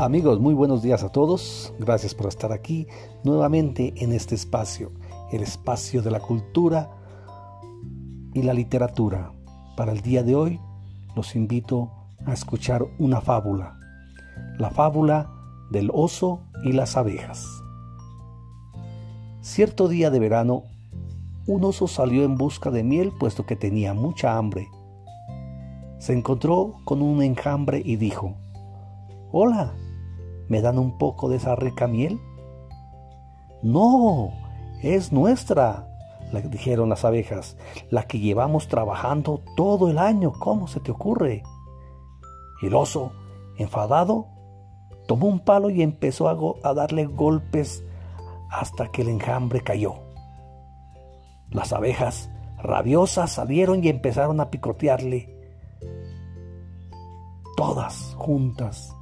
Amigos, muy buenos días a todos. Gracias por estar aquí nuevamente en este espacio, el espacio de la cultura y la literatura. Para el día de hoy los invito a escuchar una fábula, la fábula del oso y las abejas. Cierto día de verano, un oso salió en busca de miel puesto que tenía mucha hambre. Se encontró con un enjambre y dijo, Hola, ¿me dan un poco de esa rica miel? No, es nuestra, le dijeron las abejas, la que llevamos trabajando todo el año. ¿Cómo se te ocurre? El oso, enfadado, tomó un palo y empezó a, a darle golpes hasta que el enjambre cayó. Las abejas, rabiosas, salieron y empezaron a picotearle, todas juntas.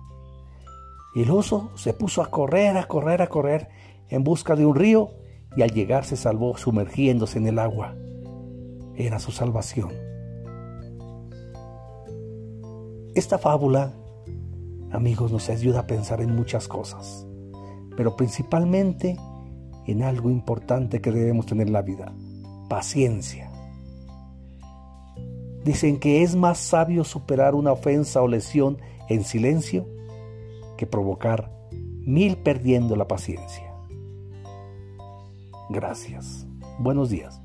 Y el oso se puso a correr, a correr, a correr en busca de un río y al llegar se salvó sumergiéndose en el agua. Era su salvación. Esta fábula, amigos, nos ayuda a pensar en muchas cosas, pero principalmente en algo importante que debemos tener en la vida, paciencia. Dicen que es más sabio superar una ofensa o lesión en silencio que provocar mil perdiendo la paciencia. Gracias. Buenos días.